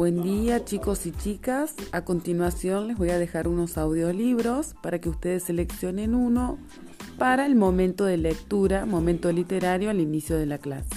Buen día chicos y chicas. A continuación les voy a dejar unos audiolibros para que ustedes seleccionen uno para el momento de lectura, momento literario al inicio de la clase.